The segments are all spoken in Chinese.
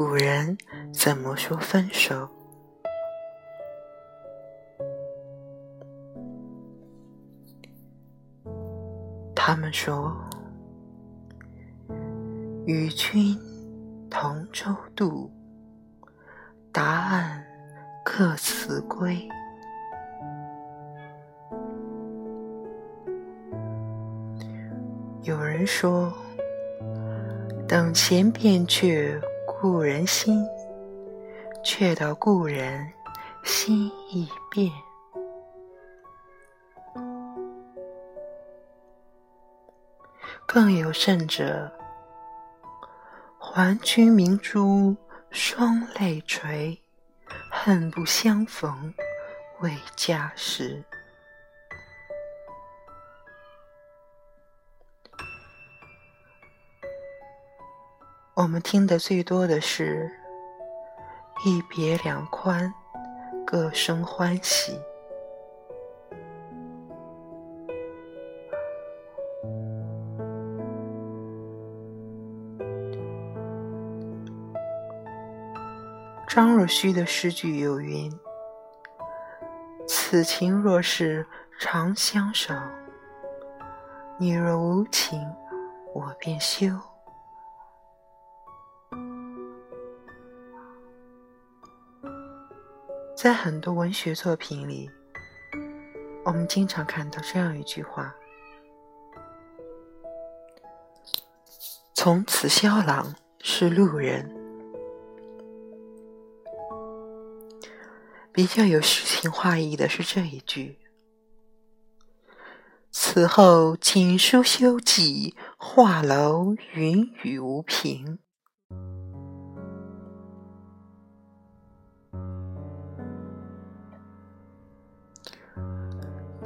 古人怎么说分手？他们说：“与君同舟渡，答案各辞归。”有人说：“等闲变却故人心，却道故人心已变。”更有甚者，还君明珠双泪垂，恨不相逢未嫁时。我们听得最多的是“一别两宽，各生欢喜”。张若虚的诗句有云：“此情若是长相守，你若无情，我便休。”在很多文学作品里，我们经常看到这样一句话：“从此萧郎是路人。”比较有诗情画意的是这一句：“此后锦书休寄，画楼云雨无凭。”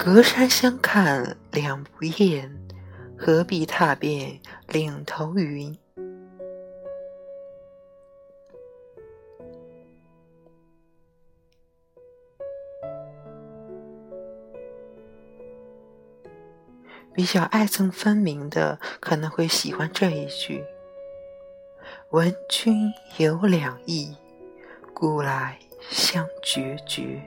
隔山相看两不厌，何必踏遍岭头云？比较爱憎分明的，可能会喜欢这一句：“闻君有两意，故来相决绝。”